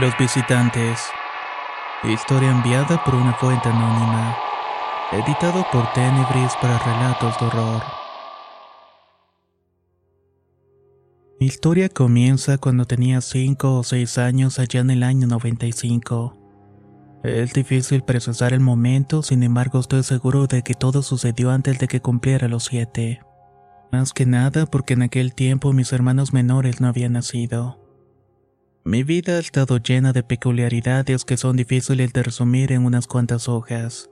Los visitantes. Historia enviada por una fuente anónima. Editado por Tenebris para relatos de horror. Mi historia comienza cuando tenía 5 o 6 años allá en el año 95. Es difícil procesar el momento, sin embargo estoy seguro de que todo sucedió antes de que cumpliera los 7. Más que nada porque en aquel tiempo mis hermanos menores no habían nacido. Mi vida ha estado llena de peculiaridades que son difíciles de resumir en unas cuantas hojas.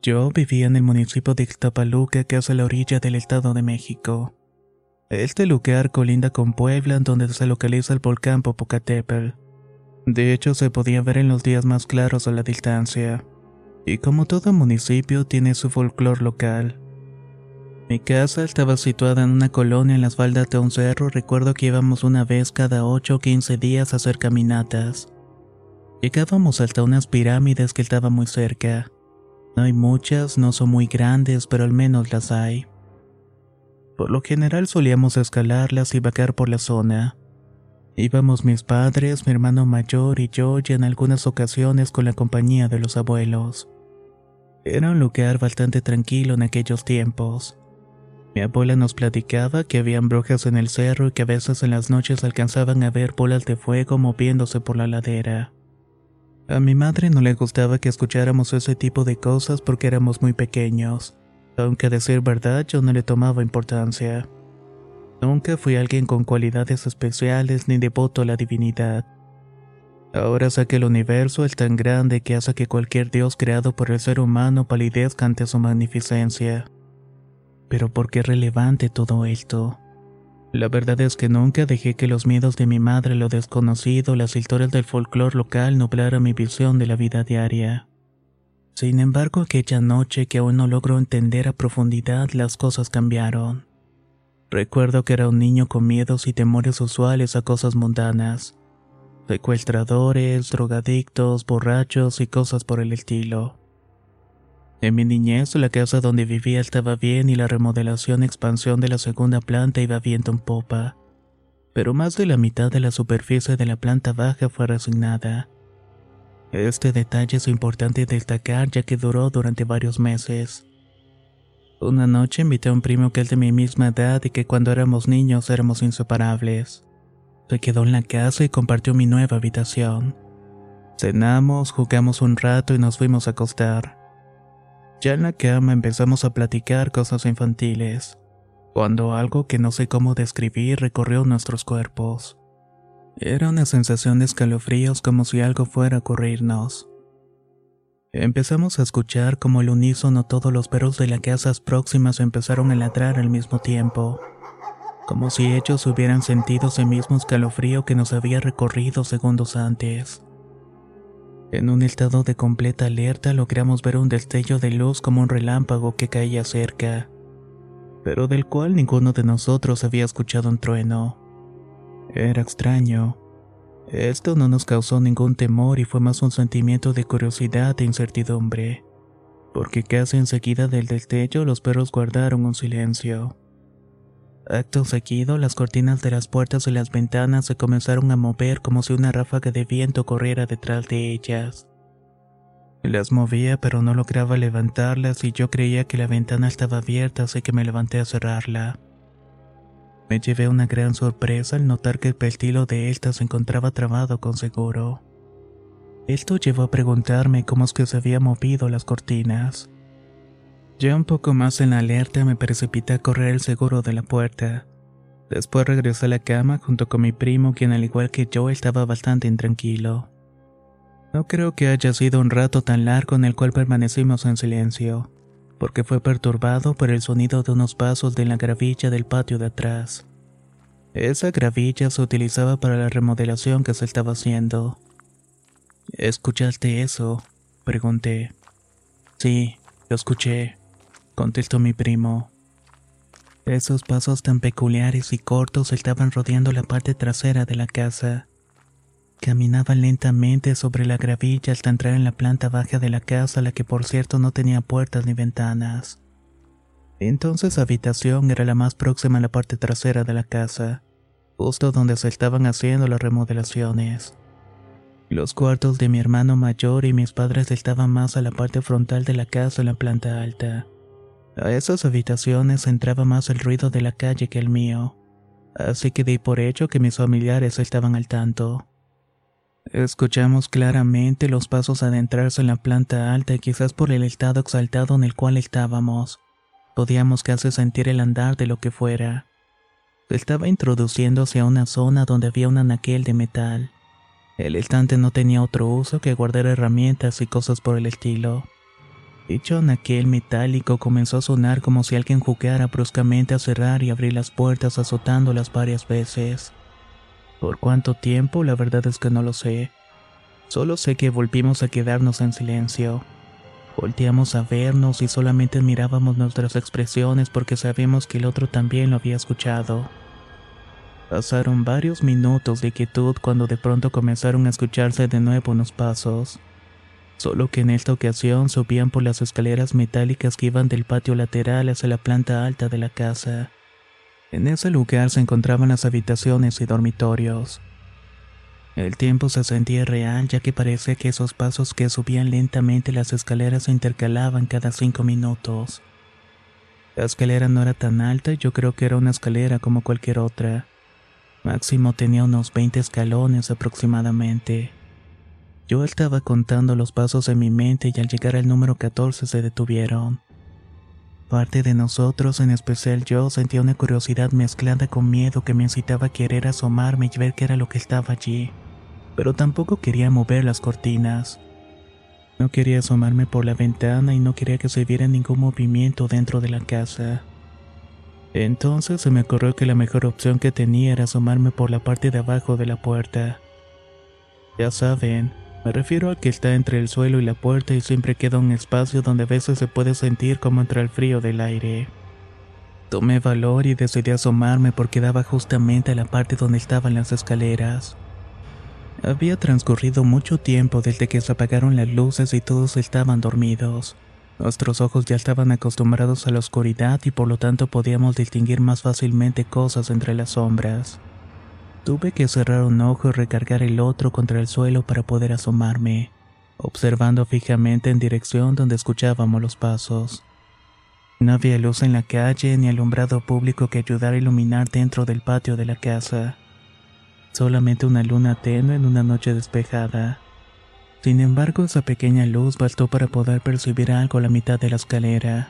Yo vivía en el municipio de Ixtapaluca, que es a la orilla del Estado de México. Este lugar colinda con Puebla, donde se localiza el volcán Popocatépetl. De hecho, se podía ver en los días más claros a la distancia. Y como todo municipio, tiene su folclore local. Mi casa estaba situada en una colonia en las faldas de un cerro. Recuerdo que íbamos una vez cada 8 o 15 días a hacer caminatas. Llegábamos hasta unas pirámides que estaban muy cerca. No hay muchas, no son muy grandes, pero al menos las hay. Por lo general solíamos escalarlas y vagar por la zona. Íbamos mis padres, mi hermano mayor y yo, y en algunas ocasiones con la compañía de los abuelos. Era un lugar bastante tranquilo en aquellos tiempos. Mi abuela nos platicaba que habían brujas en el cerro y que a veces en las noches alcanzaban a ver bolas de fuego moviéndose por la ladera. A mi madre no le gustaba que escucháramos ese tipo de cosas porque éramos muy pequeños, aunque a decir verdad yo no le tomaba importancia. Nunca fui alguien con cualidades especiales ni devoto a la divinidad. Ahora sé que el universo es tan grande que hace que cualquier dios creado por el ser humano palidezca ante su magnificencia. Pero ¿por qué es relevante todo esto? La verdad es que nunca dejé que los miedos de mi madre, lo desconocido, las historias del folclore local nublaran mi visión de la vida diaria. Sin embargo, aquella noche que aún no logro entender a profundidad, las cosas cambiaron. Recuerdo que era un niño con miedos y temores usuales a cosas mundanas. Secuestradores, drogadictos, borrachos y cosas por el estilo. En mi niñez, la casa donde vivía estaba bien y la remodelación y expansión de la segunda planta iba viento en popa. Pero más de la mitad de la superficie de la planta baja fue resignada. Este detalle es importante destacar ya que duró durante varios meses. Una noche invité a un primo que es de mi misma edad y que cuando éramos niños éramos inseparables. Se quedó en la casa y compartió mi nueva habitación. Cenamos, jugamos un rato y nos fuimos a acostar. Ya en la cama empezamos a platicar cosas infantiles, cuando algo que no sé cómo describir recorrió nuestros cuerpos. Era una sensación de escalofríos como si algo fuera a ocurrirnos. Empezamos a escuchar como el unísono todos los perros de las casas próximas empezaron a ladrar al mismo tiempo, como si ellos hubieran sentido ese mismo escalofrío que nos había recorrido segundos antes. En un estado de completa alerta logramos ver un destello de luz como un relámpago que caía cerca, pero del cual ninguno de nosotros había escuchado un trueno. Era extraño. Esto no nos causó ningún temor y fue más un sentimiento de curiosidad e incertidumbre, porque casi enseguida del destello los perros guardaron un silencio. Acto seguido, las cortinas de las puertas y las ventanas se comenzaron a mover como si una ráfaga de viento corriera detrás de ellas. Las movía pero no lograba levantarlas y yo creía que la ventana estaba abierta así que me levanté a cerrarla. Me llevé una gran sorpresa al notar que el pestilo de esta se encontraba trabado con seguro. Esto llevó a preguntarme cómo es que se había movido las cortinas. Ya un poco más en la alerta me precipité a correr el seguro de la puerta. Después regresé a la cama junto con mi primo, quien al igual que yo estaba bastante intranquilo. No creo que haya sido un rato tan largo en el cual permanecimos en silencio, porque fue perturbado por el sonido de unos pasos de la gravilla del patio de atrás. Esa gravilla se utilizaba para la remodelación que se estaba haciendo. ¿Escuchaste eso? pregunté. Sí, lo escuché, contestó mi primo. Esos pasos tan peculiares y cortos estaban rodeando la parte trasera de la casa. Caminaban lentamente sobre la gravilla hasta entrar en la planta baja de la casa, la que por cierto no tenía puertas ni ventanas. Entonces la habitación era la más próxima a la parte trasera de la casa, justo donde se estaban haciendo las remodelaciones. Los cuartos de mi hermano mayor y mis padres estaban más a la parte frontal de la casa en la planta alta. A esas habitaciones entraba más el ruido de la calle que el mío, así que di por hecho que mis familiares estaban al tanto. Escuchamos claramente los pasos adentrarse en la planta alta y quizás por el estado exaltado en el cual estábamos, podíamos casi sentir el andar de lo que fuera. Estaba introduciéndose a una zona donde había un anaquel de metal. El estante no tenía otro uso que guardar herramientas y cosas por el estilo. Dicho anaquel metálico comenzó a sonar como si alguien jugara bruscamente a cerrar y abrir las puertas azotándolas varias veces. ¿Por cuánto tiempo? La verdad es que no lo sé. Solo sé que volvimos a quedarnos en silencio. Volteamos a vernos y solamente mirábamos nuestras expresiones porque sabíamos que el otro también lo había escuchado. Pasaron varios minutos de quietud cuando de pronto comenzaron a escucharse de nuevo unos pasos solo que en esta ocasión subían por las escaleras metálicas que iban del patio lateral hacia la planta alta de la casa. En ese lugar se encontraban las habitaciones y dormitorios. El tiempo se sentía real ya que parecía que esos pasos que subían lentamente las escaleras se intercalaban cada cinco minutos. La escalera no era tan alta yo creo que era una escalera como cualquier otra. Máximo tenía unos 20 escalones aproximadamente. Yo estaba contando los pasos en mi mente y al llegar al número 14 se detuvieron. Parte de nosotros, en especial yo, sentía una curiosidad mezclada con miedo que me incitaba a querer asomarme y ver qué era lo que estaba allí. Pero tampoco quería mover las cortinas. No quería asomarme por la ventana y no quería que se viera ningún movimiento dentro de la casa. Entonces se me ocurrió que la mejor opción que tenía era asomarme por la parte de abajo de la puerta. Ya saben, me refiero a que está entre el suelo y la puerta y siempre queda un espacio donde a veces se puede sentir como entra el frío del aire. Tomé valor y decidí asomarme porque daba justamente a la parte donde estaban las escaleras. Había transcurrido mucho tiempo desde que se apagaron las luces y todos estaban dormidos. Nuestros ojos ya estaban acostumbrados a la oscuridad y por lo tanto podíamos distinguir más fácilmente cosas entre las sombras. Tuve que cerrar un ojo y recargar el otro contra el suelo para poder asomarme, observando fijamente en dirección donde escuchábamos los pasos. No había luz en la calle ni alumbrado público que ayudara a iluminar dentro del patio de la casa. Solamente una luna tenue en una noche despejada. Sin embargo, esa pequeña luz bastó para poder percibir algo a la mitad de la escalera.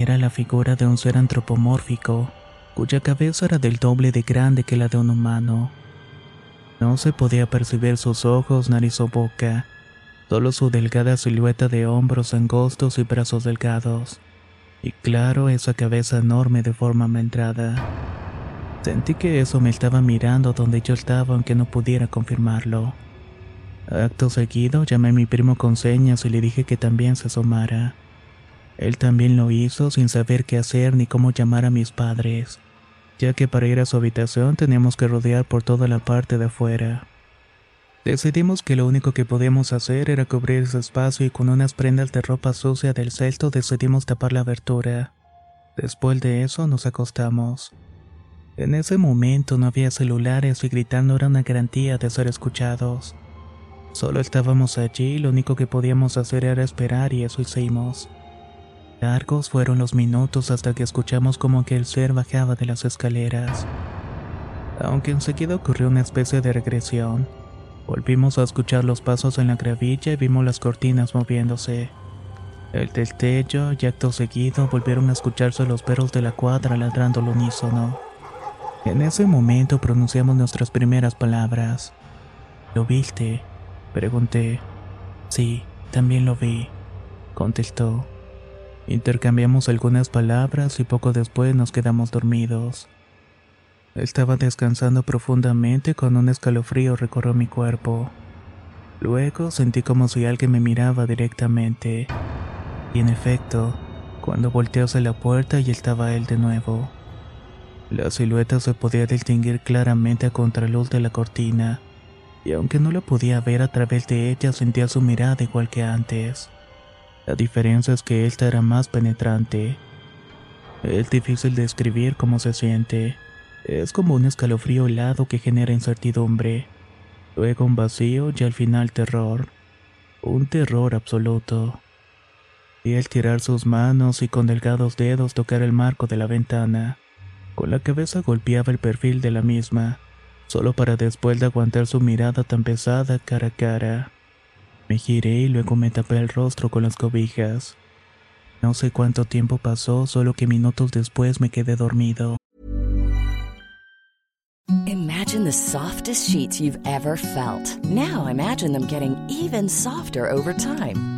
Era la figura de un ser antropomórfico, cuya cabeza era del doble de grande que la de un humano. No se podía percibir sus ojos, nariz o boca, solo su delgada silueta de hombros angostos y brazos delgados. Y claro, esa cabeza enorme de forma meldrada. Sentí que eso me estaba mirando donde yo estaba aunque no pudiera confirmarlo. Acto seguido llamé a mi primo con señas y le dije que también se asomara. Él también lo hizo sin saber qué hacer ni cómo llamar a mis padres ya que para ir a su habitación teníamos que rodear por toda la parte de afuera. Decidimos que lo único que podíamos hacer era cubrir ese espacio y con unas prendas de ropa sucia del celto decidimos tapar la abertura. Después de eso nos acostamos. En ese momento no había celulares y gritar no era una garantía de ser escuchados. Solo estábamos allí y lo único que podíamos hacer era esperar y eso hicimos. Largos fueron los minutos hasta que escuchamos como que el ser bajaba de las escaleras. Aunque enseguida ocurrió una especie de regresión, volvimos a escuchar los pasos en la gravilla y vimos las cortinas moviéndose. El destello y acto seguido volvieron a escucharse los perros de la cuadra ladrando al unísono. En ese momento pronunciamos nuestras primeras palabras. ¿Lo viste? Pregunté. Sí, también lo vi, contestó. Intercambiamos algunas palabras y poco después nos quedamos dormidos. Estaba descansando profundamente cuando un escalofrío recorrió mi cuerpo. Luego sentí como si alguien me miraba directamente. Y en efecto, cuando volteé hacia la puerta y estaba él de nuevo. La silueta se podía distinguir claramente a contraluz de la cortina, y aunque no la podía ver a través de ella, sentía su mirada igual que antes. La diferencia es que esta era más penetrante. Es difícil describir cómo se siente. Es como un escalofrío helado que genera incertidumbre, luego un vacío y al final terror. Un terror absoluto. Y al tirar sus manos y con delgados dedos tocar el marco de la ventana, con la cabeza golpeaba el perfil de la misma, solo para después de aguantar su mirada tan pesada cara a cara. Me giré y luego me tapé el rostro con las cobijas. No sé cuánto tiempo pasó, solo que minutos después me quedé dormido. Imagine the softest sheets you've ever felt. Now imagine them getting even softer over time.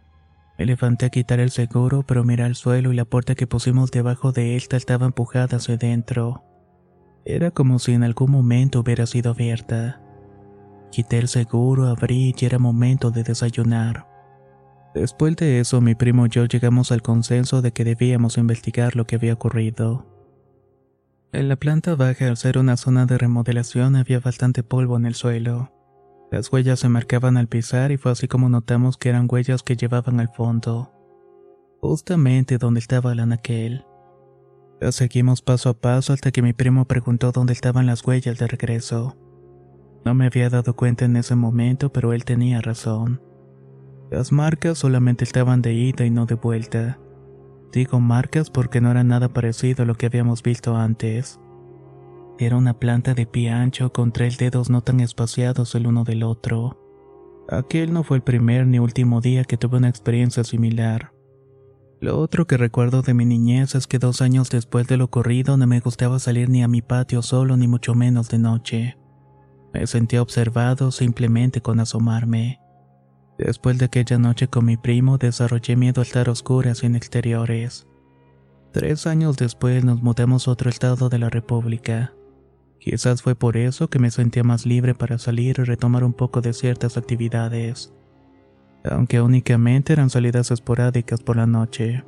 Me levanté a quitar el seguro, pero miré al suelo y la puerta que pusimos debajo de esta estaba empujada hacia dentro. Era como si en algún momento hubiera sido abierta. Quité el seguro, abrí y era momento de desayunar. Después de eso, mi primo y yo llegamos al consenso de que debíamos investigar lo que había ocurrido. En la planta baja, al ser una zona de remodelación, había bastante polvo en el suelo. Las huellas se marcaban al pisar y fue así como notamos que eran huellas que llevaban al fondo, justamente donde estaba el anaquel. Las seguimos paso a paso hasta que mi primo preguntó dónde estaban las huellas de regreso. No me había dado cuenta en ese momento, pero él tenía razón. Las marcas solamente estaban de ida y no de vuelta. Digo marcas porque no era nada parecido a lo que habíamos visto antes. Era una planta de pie ancho con tres dedos no tan espaciados el uno del otro. Aquel no fue el primer ni último día que tuve una experiencia similar. Lo otro que recuerdo de mi niñez es que dos años después de lo ocurrido no me gustaba salir ni a mi patio solo ni mucho menos de noche. Me sentía observado simplemente con asomarme. Después de aquella noche con mi primo desarrollé miedo a estar oscuras en exteriores. Tres años después nos mudamos a otro estado de la República. Quizás fue por eso que me sentía más libre para salir y retomar un poco de ciertas actividades, aunque únicamente eran salidas esporádicas por la noche.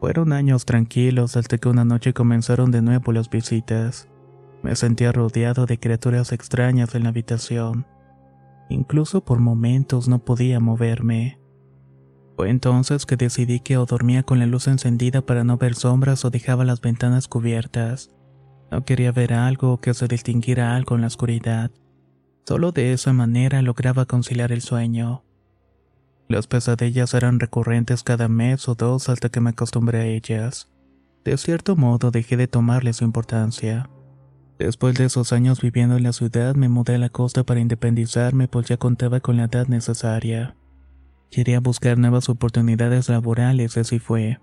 Fueron años tranquilos hasta que una noche comenzaron de nuevo las visitas. Me sentía rodeado de criaturas extrañas en la habitación. Incluso por momentos no podía moverme. Fue entonces que decidí que o dormía con la luz encendida para no ver sombras o dejaba las ventanas cubiertas. No quería ver algo que se distinguiera algo en la oscuridad. Solo de esa manera lograba conciliar el sueño. Las pesadillas eran recurrentes cada mes o dos hasta que me acostumbré a ellas. De cierto modo dejé de tomarle su importancia. Después de esos años viviendo en la ciudad me mudé a la costa para independizarme pues ya contaba con la edad necesaria. Quería buscar nuevas oportunidades laborales así fue.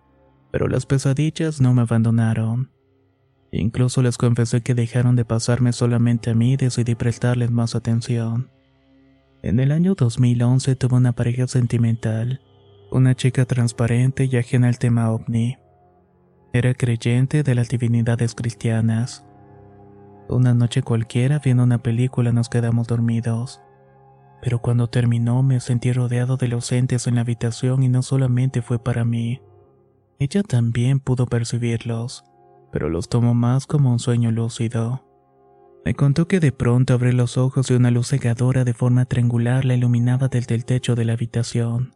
Pero las pesadillas no me abandonaron. Incluso les confesé que dejaron de pasarme solamente a mí y decidí prestarles más atención. En el año 2011 tuve una pareja sentimental, una chica transparente y ajena al tema ovni. Era creyente de las divinidades cristianas. Una noche cualquiera, viendo una película, nos quedamos dormidos. Pero cuando terminó me sentí rodeado de los entes en la habitación y no solamente fue para mí. Ella también pudo percibirlos, pero los tomó más como un sueño lúcido. Me contó que de pronto abrió los ojos y una luz cegadora de forma triangular la iluminaba desde el techo de la habitación.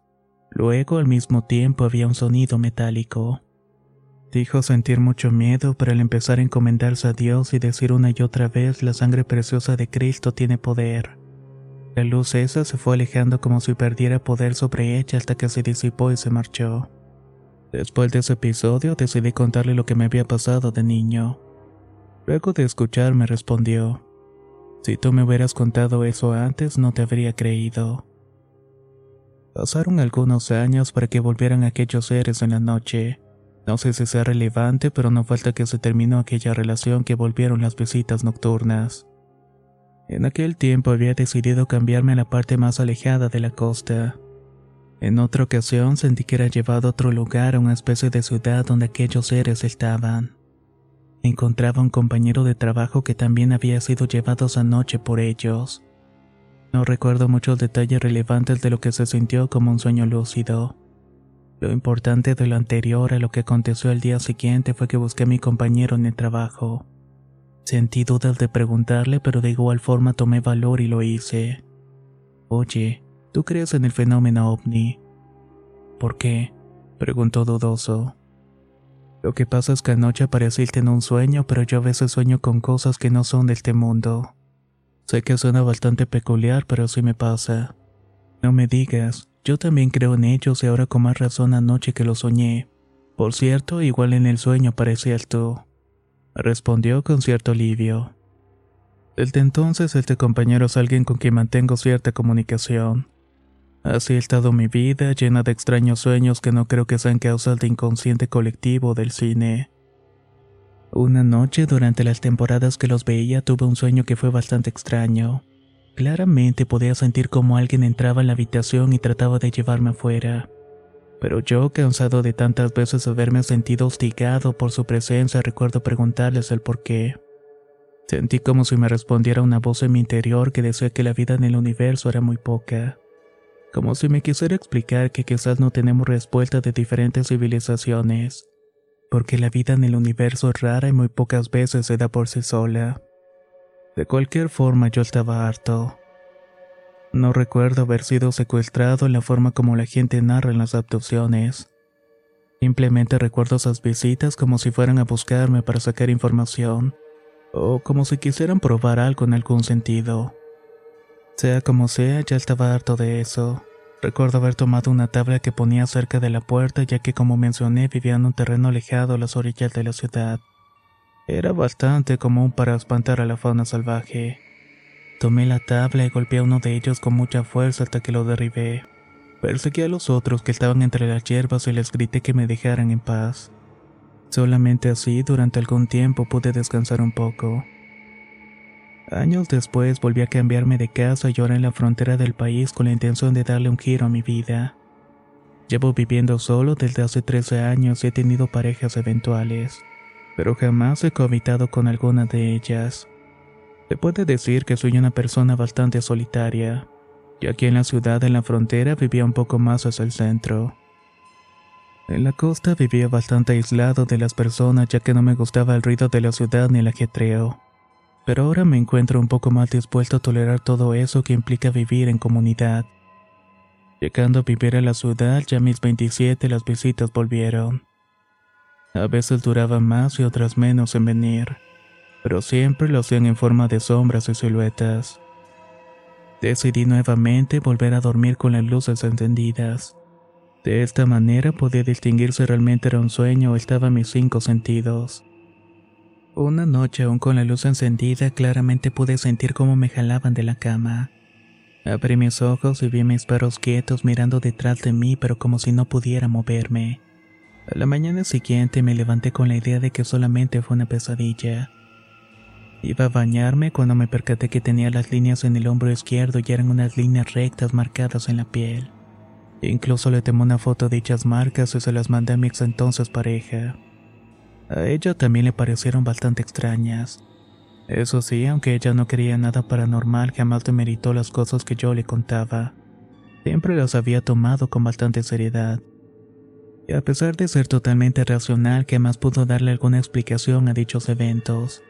Luego, al mismo tiempo, había un sonido metálico. Dijo sentir mucho miedo, pero al empezar a encomendarse a Dios y decir una y otra vez, la sangre preciosa de Cristo tiene poder. La luz esa se fue alejando como si perdiera poder sobre ella hasta que se disipó y se marchó. Después de ese episodio decidí contarle lo que me había pasado de niño. Luego de escucharme respondió, si tú me hubieras contado eso antes no te habría creído. Pasaron algunos años para que volvieran aquellos seres en la noche. No sé si sea relevante, pero no falta que se terminó aquella relación que volvieron las visitas nocturnas. En aquel tiempo había decidido cambiarme a la parte más alejada de la costa. En otra ocasión sentí que era llevado a otro lugar, a una especie de ciudad donde aquellos seres estaban. Encontraba un compañero de trabajo que también había sido llevado esa noche por ellos. No recuerdo muchos detalles relevantes de lo que se sintió como un sueño lúcido. Lo importante de lo anterior a lo que aconteció el día siguiente fue que busqué a mi compañero en el trabajo. Sentí dudas de preguntarle, pero de igual forma tomé valor y lo hice. Oye, ¿tú crees en el fenómeno ovni? ¿Por qué? preguntó dudoso. Lo que pasa es que anoche apareciste en un sueño, pero yo a veces sueño con cosas que no son de este mundo. Sé que suena bastante peculiar, pero así me pasa. No me digas, yo también creo en ellos y ahora con más razón anoche que lo soñé. Por cierto, igual en el sueño parecías tú. Respondió con cierto alivio. Desde entonces este compañero es alguien con quien mantengo cierta comunicación. Así ha estado mi vida, llena de extraños sueños que no creo que sean causas de inconsciente colectivo del cine. Una noche durante las temporadas que los veía tuve un sueño que fue bastante extraño. Claramente podía sentir como alguien entraba en la habitación y trataba de llevarme afuera. Pero yo, cansado de tantas veces haberme sentido hostigado por su presencia, recuerdo preguntarles el por qué. Sentí como si me respondiera una voz en mi interior que decía que la vida en el universo era muy poca. Como si me quisiera explicar que quizás no tenemos respuesta de diferentes civilizaciones, porque la vida en el universo es rara y muy pocas veces se da por sí sola. De cualquier forma yo estaba harto. No recuerdo haber sido secuestrado en la forma como la gente narra en las abducciones. Simplemente recuerdo esas visitas como si fueran a buscarme para sacar información, o como si quisieran probar algo en algún sentido. Sea como sea, ya estaba harto de eso. Recuerdo haber tomado una tabla que ponía cerca de la puerta ya que como mencioné vivía en un terreno alejado a las orillas de la ciudad. Era bastante común para espantar a la fauna salvaje. Tomé la tabla y golpeé a uno de ellos con mucha fuerza hasta que lo derribé. Perseguí a los otros que estaban entre las hierbas y les grité que me dejaran en paz. Solamente así, durante algún tiempo pude descansar un poco. Años después volví a cambiarme de casa y ahora en la frontera del país con la intención de darle un giro a mi vida. Llevo viviendo solo desde hace 13 años y he tenido parejas eventuales pero jamás he cohabitado con alguna de ellas. Se puede decir que soy una persona bastante solitaria, ya que en la ciudad en la frontera vivía un poco más hacia el centro. En la costa vivía bastante aislado de las personas ya que no me gustaba el ruido de la ciudad ni el ajetreo. Pero ahora me encuentro un poco más dispuesto a tolerar todo eso que implica vivir en comunidad. Llegando a vivir a la ciudad, ya mis 27 las visitas volvieron. A veces duraban más y otras menos en venir, pero siempre lo hacían en forma de sombras y siluetas. Decidí nuevamente volver a dormir con las luces encendidas. De esta manera podía distinguir si realmente era un sueño o estaba mis cinco sentidos. Una noche aún con la luz encendida claramente pude sentir cómo me jalaban de la cama. Abrí mis ojos y vi mis perros quietos mirando detrás de mí pero como si no pudiera moverme. A la mañana siguiente me levanté con la idea de que solamente fue una pesadilla. Iba a bañarme cuando me percaté que tenía las líneas en el hombro izquierdo y eran unas líneas rectas marcadas en la piel. Incluso le tomé una foto de dichas marcas y se las mandé a mi ex entonces pareja. A ella también le parecieron bastante extrañas. Eso sí, aunque ella no quería nada paranormal, jamás demeritó las cosas que yo le contaba. Siempre las había tomado con bastante seriedad. Y a pesar de ser totalmente racional, jamás pudo darle alguna explicación a dichos eventos.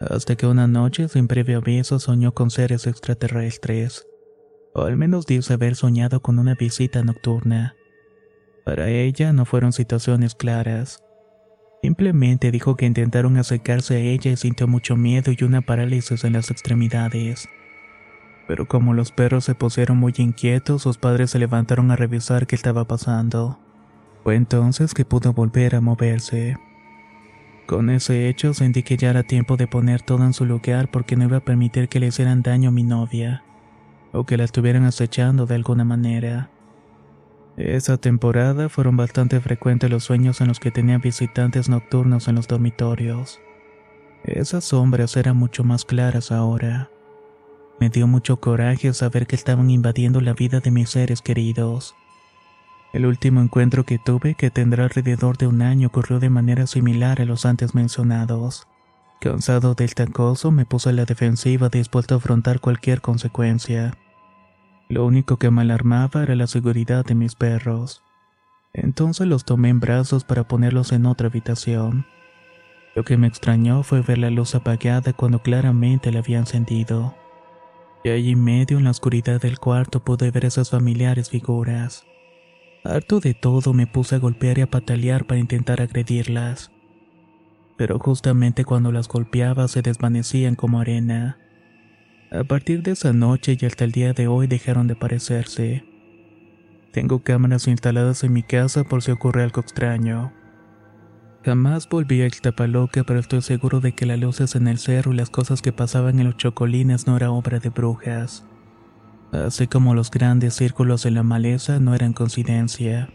Hasta que una noche, sin previo aviso, soñó con seres extraterrestres. O al menos dice haber soñado con una visita nocturna. Para ella no fueron situaciones claras. Simplemente dijo que intentaron acercarse a ella y sintió mucho miedo y una parálisis en las extremidades. Pero como los perros se pusieron muy inquietos, sus padres se levantaron a revisar qué estaba pasando. Fue entonces que pudo volver a moverse. Con ese hecho sentí que ya era tiempo de poner todo en su lugar porque no iba a permitir que le hicieran daño a mi novia, o que la estuvieran acechando de alguna manera. Esa temporada fueron bastante frecuentes los sueños en los que tenía visitantes nocturnos en los dormitorios. Esas sombras eran mucho más claras ahora. Me dio mucho coraje saber que estaban invadiendo la vida de mis seres queridos. El último encuentro que tuve, que tendrá alrededor de un año, ocurrió de manera similar a los antes mencionados. Cansado del tacoso, me puse a la defensiva dispuesto a afrontar cualquier consecuencia. Lo único que me alarmaba era la seguridad de mis perros. Entonces los tomé en brazos para ponerlos en otra habitación. Lo que me extrañó fue ver la luz apagada cuando claramente la había encendido. Y allí en medio en la oscuridad del cuarto pude ver esas familiares figuras. Harto de todo me puse a golpear y a patalear para intentar agredirlas. Pero justamente cuando las golpeaba se desvanecían como arena. A partir de esa noche y hasta el día de hoy dejaron de parecerse. Tengo cámaras instaladas en mi casa por si ocurre algo extraño. Jamás volví a Ixtapaloca, pero estoy seguro de que las luces en el cerro y las cosas que pasaban en los chocolines no era obra de brujas. Así como los grandes círculos en la maleza no eran coincidencia.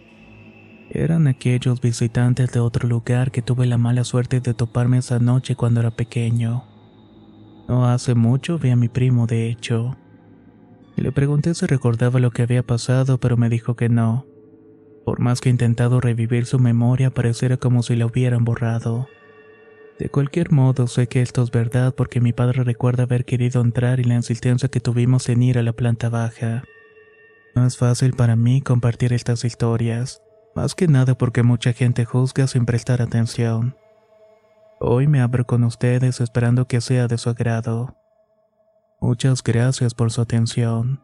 Eran aquellos visitantes de otro lugar que tuve la mala suerte de toparme esa noche cuando era pequeño. No hace mucho vi a mi primo, de hecho. Le pregunté si recordaba lo que había pasado, pero me dijo que no. Por más que he intentado revivir su memoria, pareciera como si la hubieran borrado. De cualquier modo, sé que esto es verdad porque mi padre recuerda haber querido entrar y la insistencia que tuvimos en ir a la planta baja. No es fácil para mí compartir estas historias, más que nada porque mucha gente juzga sin prestar atención. Hoy me abro con ustedes esperando que sea de su agrado. Muchas gracias por su atención.